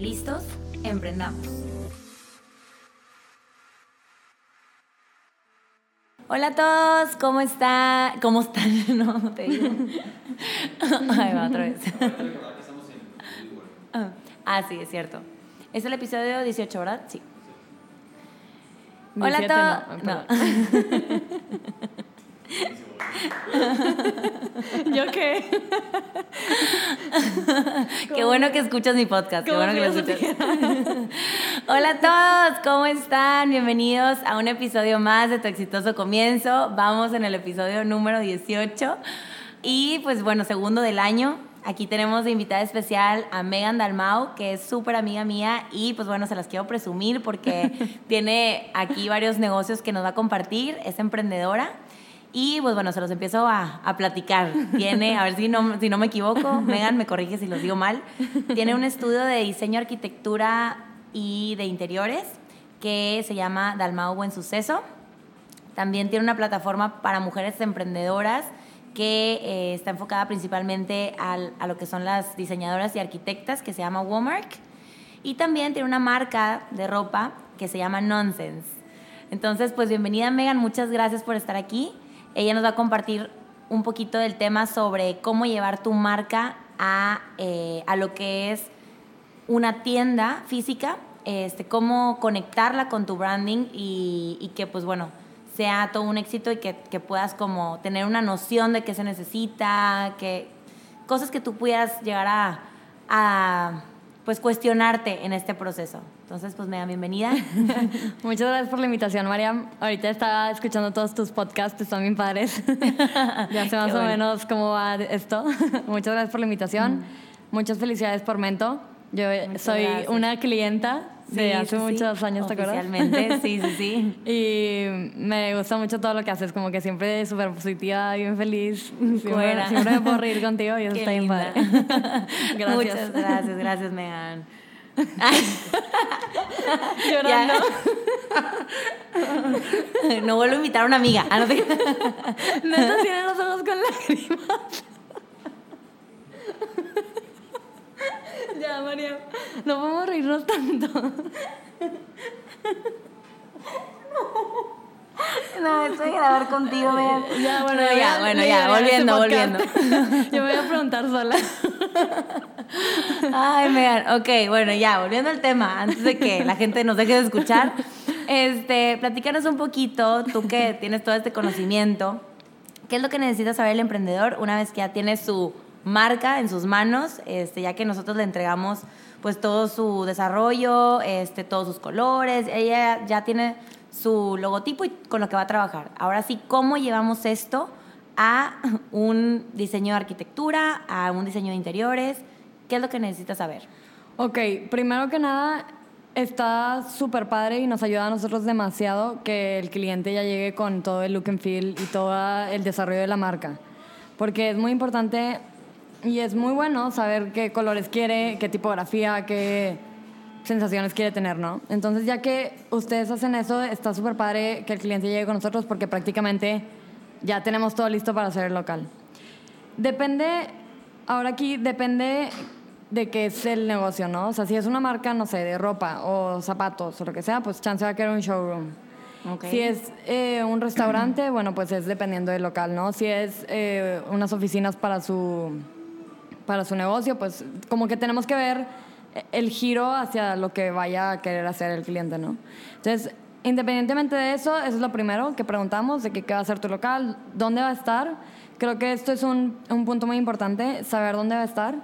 ¿Listos? Emprendamos. Hola a todos, ¿cómo están? ¿Cómo están? No, te digo. Ahí va otra vez. Ah, sí, es cierto. Es el episodio 18, ¿verdad? Sí. Hola a todos. No, ¿Yo qué? qué bueno que escuchas mi podcast. Qué bueno que lo escuchas. Hola a todos, ¿cómo están? Bienvenidos a un episodio más de Tu Exitoso Comienzo. Vamos en el episodio número 18. Y pues bueno, segundo del año. Aquí tenemos de invitada especial a Megan Dalmau, que es súper amiga mía y pues bueno, se las quiero presumir porque tiene aquí varios negocios que nos va a compartir, es emprendedora y pues bueno, se los empiezo a, a, platicar. Tiene, a ver si no, si no me equivoco, Megan me corrige si los digo mal, tiene un estudio de diseño, arquitectura y de interiores que se llama Dalmau Buen Suceso. También tiene una plataforma para mujeres emprendedoras que eh, está enfocada principalmente al, a lo que son las diseñadoras y arquitectas, que se llama Womark. Y también tiene una marca de ropa que se llama Nonsense. Entonces, pues bienvenida Megan, muchas gracias por estar aquí. Ella nos va a compartir un poquito del tema sobre cómo llevar tu marca a, eh, a lo que es una tienda física, este, cómo conectarla con tu branding y, que pues bueno, sea todo un éxito y que, que, puedas como tener una noción de qué se necesita, que cosas que tú puedas llegar a, a pues cuestionarte en este proceso. Entonces, pues me da bienvenida. Muchas gracias por la invitación, Mariam. Ahorita estaba escuchando todos tus podcasts, están bien padres. ya sé más o menos cómo va esto. Muchas gracias por la invitación. Mm. Muchas felicidades por Mento. Yo soy una clienta de hace muchos años, ¿te acuerdas? Oficialmente, sí, sí, sí. y me gusta mucho todo lo que haces, como que siempre súper positiva, bien feliz. Siempre, siempre, me puedo reír contigo y eso está bien padre. gracias. Muchas gracias, gracias, Megan. Llorando. no vuelvo a invitar a una amiga. Ah, no, te... no tiene los ojos con lágrimas. ya, María. No podemos reírnos tanto. No, estoy a grabar contigo, vean. Ya, bueno, ya, bueno, ya, volviendo, volviendo. Yo me voy a preguntar sola. Ay, vean, ok, bueno, ya, volviendo al tema, antes de que la gente nos deje de escuchar, este, platícanos un poquito, tú que tienes todo este conocimiento, ¿qué es lo que necesita saber el emprendedor una vez que ya tiene su marca en sus manos, este, ya que nosotros le entregamos pues todo su desarrollo, este, todos sus colores, ella ya tiene su logotipo y con lo que va a trabajar. Ahora sí, ¿cómo llevamos esto a un diseño de arquitectura, a un diseño de interiores? ¿Qué es lo que necesitas saber? Ok, primero que nada, está súper padre y nos ayuda a nosotros demasiado que el cliente ya llegue con todo el look and feel y todo el desarrollo de la marca. Porque es muy importante y es muy bueno saber qué colores quiere, qué tipografía, qué sensaciones quiere tener, ¿no? Entonces, ya que ustedes hacen eso, está súper padre que el cliente llegue con nosotros porque prácticamente ya tenemos todo listo para hacer el local. Depende, ahora aquí depende de qué es el negocio, ¿no? O sea, si es una marca, no sé, de ropa o zapatos o lo que sea, pues chance va a querer un showroom. Okay. Si es eh, un restaurante, bueno, pues es dependiendo del local, ¿no? Si es eh, unas oficinas para su, para su negocio, pues como que tenemos que ver el giro hacia lo que vaya a querer hacer el cliente, ¿no? Entonces, independientemente de eso, eso es lo primero que preguntamos, de qué va a ser tu local, dónde va a estar. Creo que esto es un, un punto muy importante, saber dónde va a estar.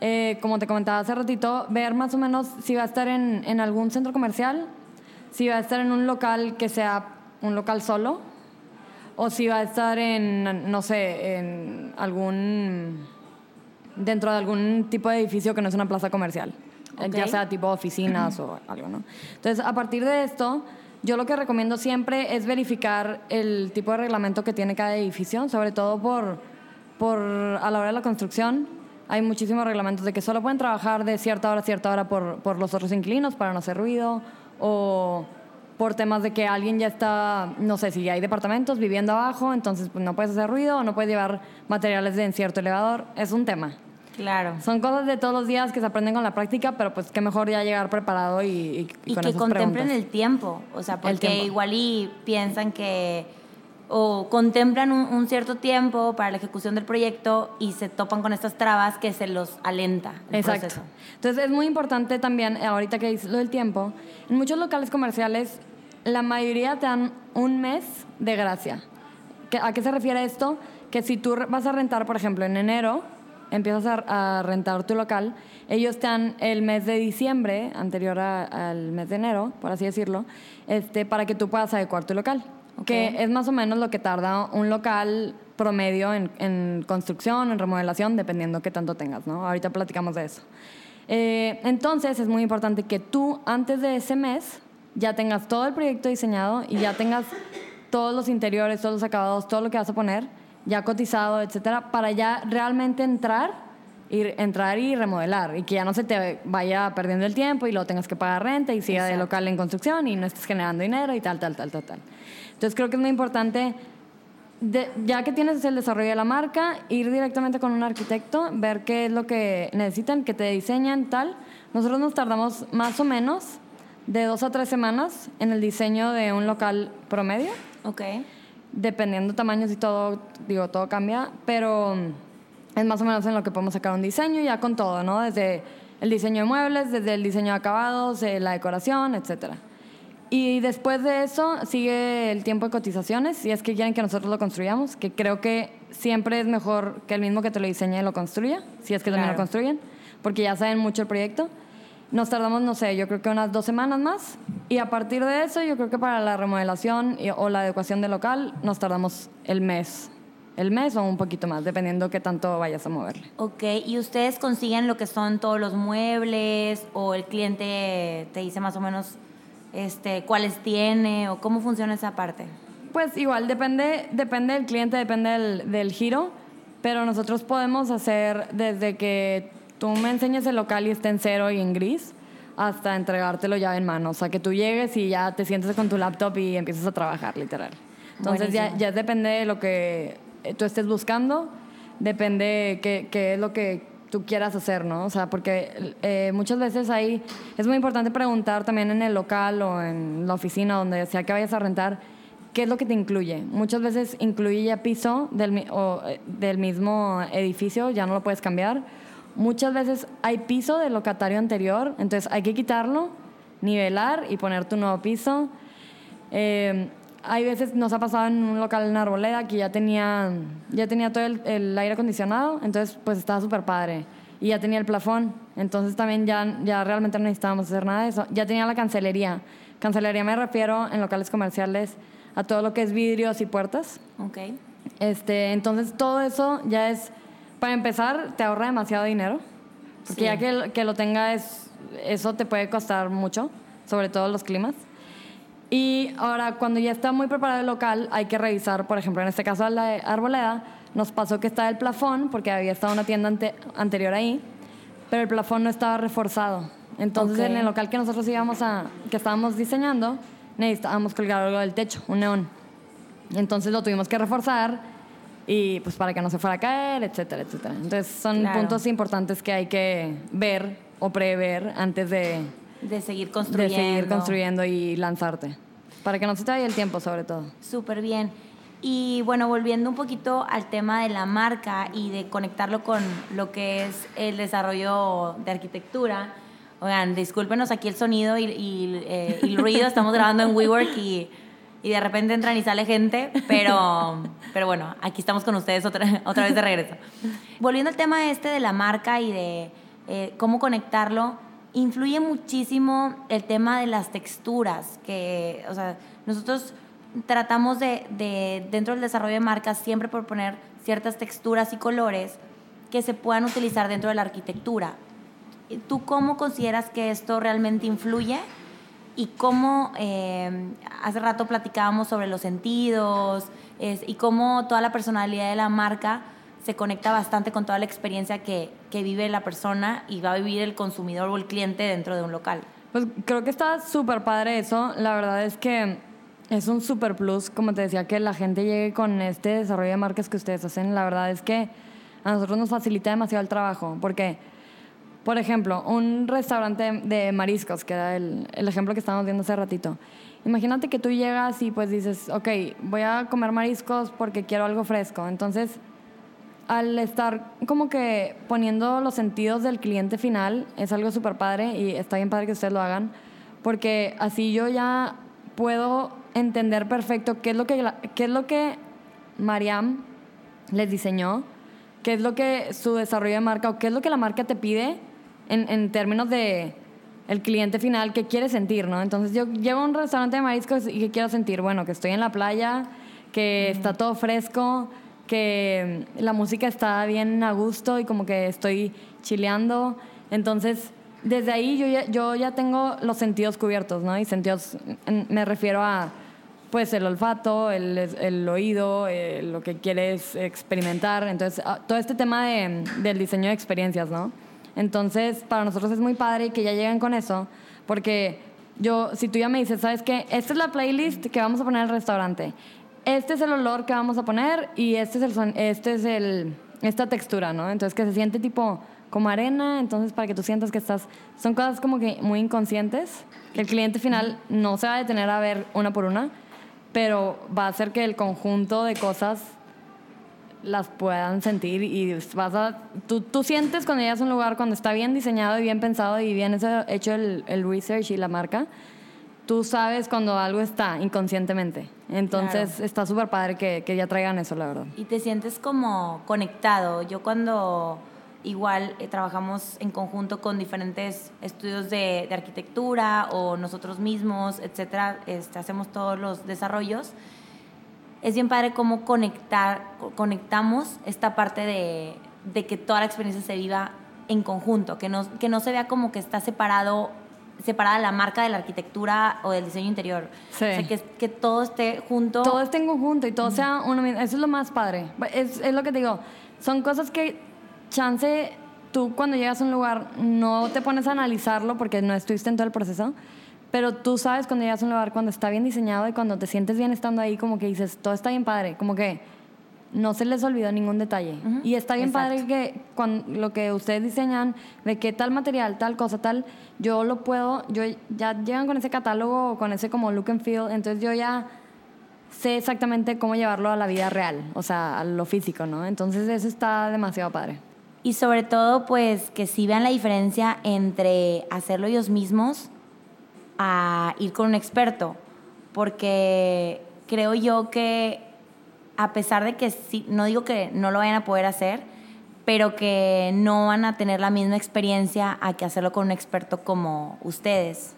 Eh, como te comentaba hace ratito, ver más o menos si va a estar en, en algún centro comercial, si va a estar en un local que sea un local solo, o si va a estar en, no sé, en algún dentro de algún tipo de edificio que no es una plaza comercial. Ya sea tipo oficinas o algo, ¿no? Entonces, a partir de esto, yo lo que recomiendo siempre es verificar el tipo de reglamento que tiene cada edificio, sobre todo por, por a la hora de la construcción. Hay muchísimos reglamentos de que solo pueden trabajar de cierta hora a cierta hora por, por los otros inquilinos para no hacer ruido o por temas de que alguien ya está, no sé, si hay departamentos viviendo abajo, entonces pues, no puedes hacer ruido o no puedes llevar materiales de en cierto elevador. Es un tema. Claro. Son cosas de todos los días que se aprenden con la práctica, pero pues qué mejor ya llegar preparado y, y, y con que esas contemplen preguntas. el tiempo, o sea, porque igual y piensan que o contemplan un, un cierto tiempo para la ejecución del proyecto y se topan con estas trabas que se los alenta el Exacto. proceso. Entonces es muy importante también, eh, ahorita que dices lo del tiempo, en muchos locales comerciales la mayoría te dan un mes de gracia. ¿Qué- ¿A qué se refiere esto? Que si tú vas a rentar, por ejemplo, en enero, empiezas a, a rentar tu local, ellos te dan el mes de diciembre, anterior a- al mes de enero, por así decirlo, este, para que tú puedas adecuar tu local. Que es más o menos lo que tarda un local promedio en, en construcción, en remodelación, dependiendo qué tanto tengas, ¿no? Ahorita platicamos de eso. Eh, entonces es muy importante que tú antes de ese mes ya tengas todo el proyecto diseñado y ya tengas todos los interiores, todos los acabados, todo lo que vas a poner ya cotizado, etcétera, para ya realmente entrar y entrar y remodelar y que ya no se te vaya perdiendo el tiempo y luego tengas que pagar renta y siga de Exacto. local en construcción y no estés generando dinero y tal, tal, tal, tal, tal. Entonces creo que es muy importante de- ya que tienes el desarrollo de la marca, ir directamente con un arquitecto, ver qué es lo que necesitan, que te diseñan, tal. Nosotros nos tardamos más o menos de dos a tres semanas en el diseño de un local promedio, Ok. Dependiendo tamaños y todo, digo, todo cambia, pero mm, es más o menos en lo que podemos sacar un diseño ya con todo, ¿no? Desde el diseño de muebles, desde el diseño de acabados, eh, la decoración, etcétera. Y después de eso sigue el tiempo de cotizaciones, si es que quieren que nosotros lo construyamos, que creo que siempre es mejor que el mismo que te lo diseñe lo construya, si es que también Claro. lo construyen, porque ya saben mucho el proyecto. Nos tardamos, no sé, yo creo que unas dos semanas más. Y a partir de eso, yo creo que para la remodelación y- o la adecuación del local, nos tardamos el mes. El mes o un poquito más, dependiendo qué tanto vayas a moverle. Ok, ¿y ustedes consiguen lo que son todos los muebles o el cliente te dice más o menos este, cuáles tiene o cómo funciona esa parte? Pues igual, depende, depende del cliente, depende del, del giro, pero nosotros podemos hacer desde que tú me enseñes el local y esté en cero y en gris, hasta entregártelo ya en mano. O sea, que tú llegues y ya te sientes con tu laptop y empiezas a trabajar, literal. Entonces ya, ya depende de lo que eh, tú estés buscando, depende qué, qué es lo que tú quieras hacer, ¿no? O sea, porque eh, muchas veces ahí es muy importante preguntar también en el local o en la oficina, donde sea que vayas a rentar, qué es lo que te incluye. Muchas veces incluye ya piso del, o, eh, del mismo edificio, ya no lo puedes cambiar. Muchas veces hay piso del locatario anterior, entonces hay que quitarlo, nivelar y poner tu nuevo piso. Eh, hay veces nos ha pasado en un local en Arboleda que ya tenía, ya tenía todo el, el aire acondicionado, entonces pues estaba súper padre. Y ya tenía el plafón, entonces también ya, ya realmente no necesitábamos hacer nada de eso. Ya tenía la cancelería. Cancelería me refiero en locales comerciales a todo lo que es vidrios y puertas. Ok. Este, entonces todo eso ya es, para empezar, te ahorra demasiado dinero. Porque Sí. ya que, que lo tengas, eso te puede costar mucho, sobre todo los climas. Y ahora, cuando ya está muy preparado el local, hay que revisar, por ejemplo, en este caso la de Arboleda, nos pasó que está el plafón, porque había estado una tienda ante- anterior ahí, pero el plafón no estaba reforzado. Entonces, Ok. en el local que nosotros íbamos a, que estábamos diseñando, necesitábamos colgar algo del techo, un neón. Entonces lo tuvimos que reforzar y pues para que no se fuera a caer, etcétera, etcétera. Entonces son Claro. puntos importantes que hay que ver o prever antes de, De seguir de construyendo. seguir construyendo y lanzarte. Para que no se te vaya el tiempo, sobre todo. Súper bien. Y bueno, volviendo un poquito al tema de la marca y de conectarlo con lo que es el desarrollo de arquitectura. Oigan, discúlpenos aquí el sonido y, y, eh, y el ruido. Estamos grabando en WeWork y, y de repente entran y sale gente, pero, pero bueno, aquí estamos con ustedes otra, otra vez de regreso. Volviendo al tema este de la marca y de eh, cómo conectarlo, influye muchísimo el tema de las texturas, que, o sea, nosotros tratamos de, de, dentro del desarrollo de marcas, siempre proponer ciertas texturas y colores que se puedan utilizar dentro de la arquitectura. ¿tú cómo consideras que esto realmente influye? Y cómo, eh, hace rato platicábamos sobre los sentidos y cómo toda la personalidad de la marca se conecta bastante con toda la experiencia que, que vive la persona y va a vivir el consumidor o el cliente dentro de un local. Pues creo que está súper padre eso. La verdad es que es un super plus, como te decía, que la gente llegue con este desarrollo de marcas que ustedes hacen. La verdad es que a nosotros nos facilita demasiado el trabajo, porque, por ejemplo, un restaurante de mariscos, que era el, el ejemplo que estábamos viendo hace ratito. Imagínate que tú llegas y pues dices, ok, voy a comer mariscos porque quiero algo fresco. Entonces, al estar como que poniendo los sentidos del cliente final, es algo súper padre y está bien padre que ustedes lo hagan, porque así yo ya puedo entender perfecto qué es lo que, qué es lo que Mariam les diseñó, qué es lo que su desarrollo de marca o qué es lo que la marca te pide en, en términos de el cliente final que quiere sentir, ¿no? Entonces yo llego a un restaurante de mariscos y que quiero sentir, bueno, que estoy en la playa, que está todo fresco, que la música está bien a gusto y como que estoy chileando. Entonces, desde ahí yo ya, yo ya tengo los sentidos cubiertos, ¿no? Y sentidos, me refiero a, pues, el olfato, el, el oído, eh, lo que quieres experimentar. Entonces, ah, todo este tema de, del diseño de experiencias, ¿no? Entonces, para nosotros es muy padre que ya lleguen con eso, porque yo, si tú ya me dices, ¿sabes qué? Esta es la playlist que vamos a poner el restaurante. Este es el olor que vamos a poner y este es el, este es el, esta textura, ¿no? Entonces, que se siente tipo como arena, entonces para que tú sientas que estás... Son cosas como que muy inconscientes, que el cliente final no se va a detener a ver una por una, pero va a hacer que el conjunto de cosas las puedan sentir y vas a... Tú, tú sientes cuando llegas a un lugar, cuando está bien diseñado y bien pensado y bien hecho el, el research y la marca, tú sabes cuando algo está inconscientemente. Entonces está súper padre que, que ya traigan eso, la verdad. Y te sientes como conectado. Yo cuando igual eh, trabajamos en conjunto con diferentes estudios de, de, arquitectura o nosotros mismos, etcétera, este, hacemos todos los desarrollos. Es bien padre cómo conectar, conectamos esta parte de, de que toda la experiencia se viva en conjunto, que no, que no se vea como que está separado separada la marca de la arquitectura o del diseño interior. Sí. O sea, que, que todo esté junto. Todo esté en conjunto y todo sea uno mismo. Eso es lo más padre. Es, es lo que te digo. Son cosas que chance tú cuando llegas a un lugar no te pones a analizarlo porque no estuviste en todo el proceso, pero tú sabes cuando llegas a un lugar cuando está bien diseñado y cuando te sientes bien estando ahí, como que dices, todo está bien padre, como que no se les olvidó ningún detalle. Y está bien padre que cuando, lo que ustedes diseñan, de qué tal material, tal cosa, tal, yo lo puedo, yo ya llegan con ese catálogo, con ese como look and feel, entonces yo ya sé exactamente cómo llevarlo a la vida real, o sea, a lo físico, ¿no? Entonces eso está demasiado padre. Y sobre todo, pues, que sí vean la diferencia entre hacerlo ellos mismos a ir con un experto, porque creo yo que a pesar de que sí, no digo que no lo vayan a poder hacer, pero que no van a tener la misma experiencia a que hacerlo con un experto como ustedes.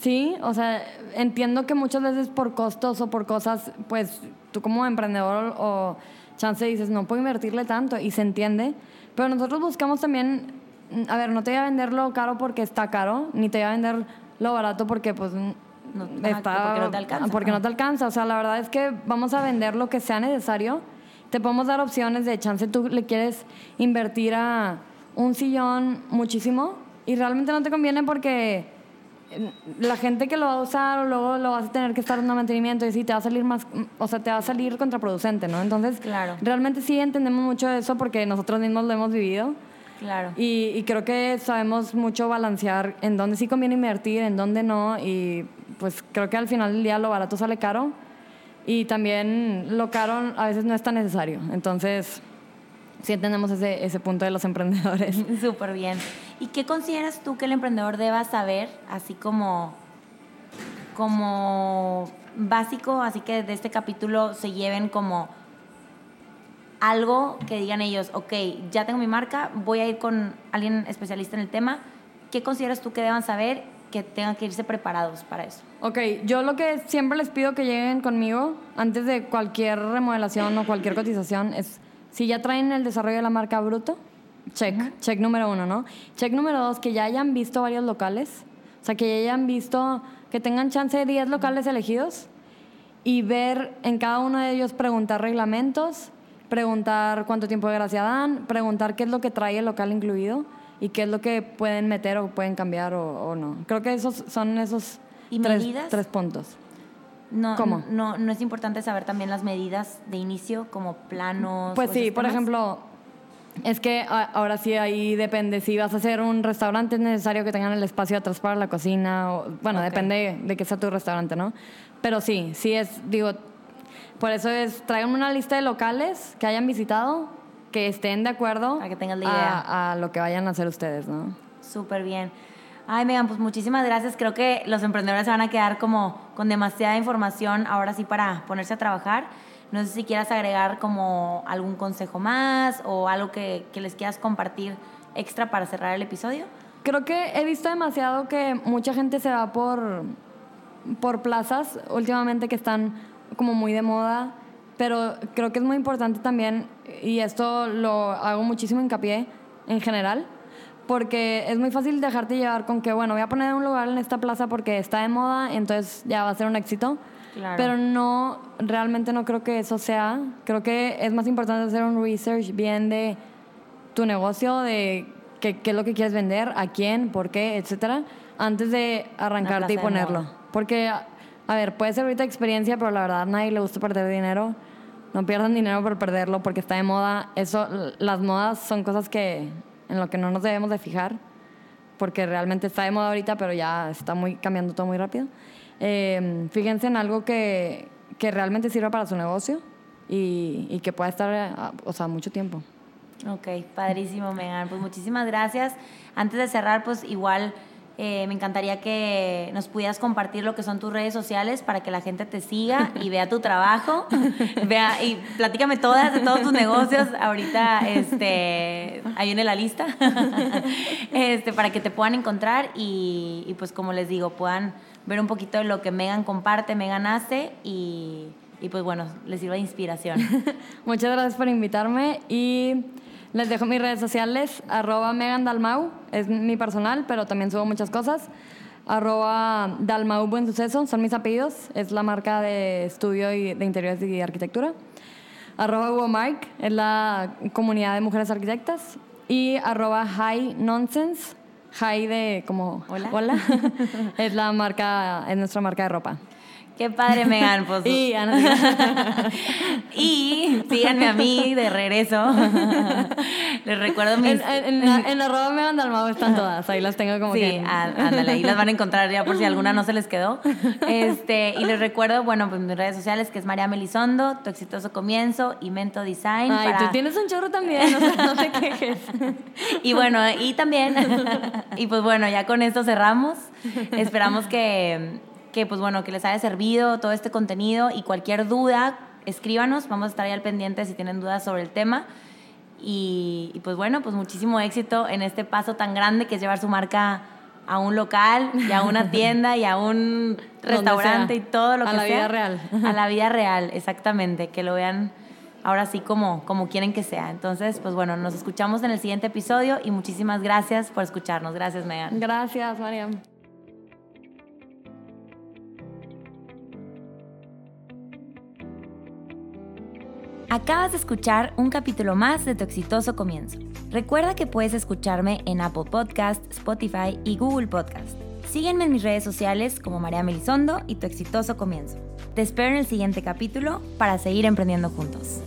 Sí, o sea, entiendo que muchas veces por costos o por cosas, pues tú como emprendedor o chance dices, no puedo invertirle tanto y se entiende, pero nosotros buscamos también, a ver, no te voy a vender lo caro porque está caro, ni te voy a vender lo barato porque pues no, está, porque no te alcanza. Porque no te alcanza. O sea, la verdad es que vamos a vender lo que sea necesario. Te podemos dar opciones de chance. Tú le quieres invertir a un sillón muchísimo y realmente no te conviene porque la gente que lo va a usar o luego lo vas a tener que estar dando mantenimiento y sí te va a salir más, o sea, te va a salir contraproducente, ¿no? Entonces, claro. realmente sí entendemos mucho de eso porque nosotros mismos lo hemos vivido. Claro. Y, y, creo que sabemos mucho balancear en dónde sí conviene invertir, en dónde no. Y pues creo que al final del día lo barato sale caro. Y también lo caro a veces no es tan necesario. Entonces, sí entendemos ese, ese punto de los emprendedores. Súper bien. ¿Y qué consideras tú que el emprendedor deba saber, así como, como básico, así que de este capítulo se lleven como algo que digan ellos, ok, ya tengo mi marca, voy a ir con alguien especialista en el tema. ¿Qué consideras tú que deban saber que tengan que irse preparados para eso? Ok, yo lo que siempre les pido que lleguen conmigo antes de cualquier remodelación o cualquier cotización es si ya traen el desarrollo de la marca bruto, Check, check número uno, ¿no? Check número dos, que ya hayan visto varios locales. O sea, que ya hayan visto, que tengan chance de 10 locales elegidos y ver en cada uno de ellos preguntar reglamentos, preguntar cuánto tiempo de gracia dan, preguntar qué es lo que trae el local incluido y qué es lo que pueden meter o pueden cambiar o, no. Creo que esos son esos tres, tres, puntos. No, ¿Cómo? No, no es importante saber también las medidas de inicio, como planos. Pues sí, por ejemplo, es que ahora sí ahí depende. Si vas a hacer un restaurante es necesario que tengan el espacio atrás para la cocina. O, bueno, depende de que sea tu restaurante, ¿no? Pero sí, sí es, digo, por eso es, traigan una lista de locales que hayan visitado, que estén de acuerdo a, que tengan la idea. a lo que vayan a hacer ustedes, ¿no? Súper bien. Ay, Megan, pues muchísimas gracias. Creo que los emprendedores se van a quedar como con demasiada información ahora sí para ponerse a trabajar. No sé si quieras agregar como algún consejo más o algo que, que les quieras compartir extra para cerrar el episodio. Creo que he visto demasiado que mucha gente se va por, por plazas últimamente que están como muy de moda, pero creo que es muy importante también, y esto lo hago muchísimo hincapié en general, porque es muy fácil dejarte llevar con que, bueno, voy a poner un lugar en esta plaza porque está de moda, entonces ya va a ser un éxito. Pero no, realmente no creo que eso sea. Creo que es más importante hacer un research bien de tu negocio, de qué, qué es lo que quieres vender, a quién, por qué, etcétera, antes de arrancarte y ponerlo. Porque, a ver, puede ser ahorita experiencia, pero la verdad a nadie le gusta perder dinero. No pierdan dinero por perderlo porque está de moda. Eso, las modas son cosas que en lo que no nos debemos de fijar, porque realmente está de moda ahorita, pero ya está muy cambiando todo muy rápido. Eh, fíjense en algo que, que, realmente sirva para su negocio y, y que pueda estar, o sea, mucho tiempo. Ok, padrísimo, Megan. Pues muchísimas gracias. Antes de cerrar, pues igual eh, me encantaría que nos pudieras compartir lo que son tus redes sociales para que la gente te siga y vea tu trabajo. vea y platícame todas de todos tus negocios. Ahorita este, ahí viene la lista. este, para que te puedan encontrar y, pues como les digo, puedan ver un poquito de lo que Megan comparte, Megan hace y, y pues bueno, les sirva de inspiración. Muchas gracias por invitarme y les dejo mis redes sociales, arroba Megan Dalmau, es mi personal, pero también subo muchas cosas. Arroba Dalmau Buen Suceso, son mis apellidos, es la marca de estudio y de interiores y arquitectura. Arroba Hugo Mark, es la comunidad de mujeres arquitectas. Y arroba High Nonsense, High de como hola, hola es la marca, es nuestra marca de ropa. Qué padre, Megan. Pues, y, y síganme a mí de regreso. Les recuerdo mis... En, en, la, arroba Megan Dalmau están todas. Ahí las tengo como sí, que... ándale. Ahí las van a encontrar ya por si alguna no se les quedó. Este, y les recuerdo, bueno, pues mis redes sociales, que es María Melisondo, Tu Exitoso Comienzo y Mento Design. Ay, tú tienes un chorro también, no te quejes. y bueno, y también... y pues bueno, ya con esto cerramos. Esperamos que que pues bueno, que les haya servido todo este contenido y cualquier duda, escríbanos, vamos a estar ahí al pendiente si tienen dudas sobre el tema. Y, pues bueno, pues muchísimo éxito en este paso tan grande que es llevar su marca a un local y a una tienda y a un restaurante y todo lo que sea. A la vida real. A la vida real, exactamente, que lo vean ahora sí como, como quieren que sea. Entonces, pues bueno, nos escuchamos en el siguiente episodio y muchísimas gracias por escucharnos. Gracias, Megan. Gracias, Mariam. Acabas de escuchar un capítulo más de Tu exitoso comienzo. Recuerda que puedes escucharme en Apple Podcast, Spotify y Google Podcast. Sígueme en mis redes sociales como María Melisondo y Tu exitoso comienzo. Te espero en el siguiente capítulo para seguir emprendiendo juntos.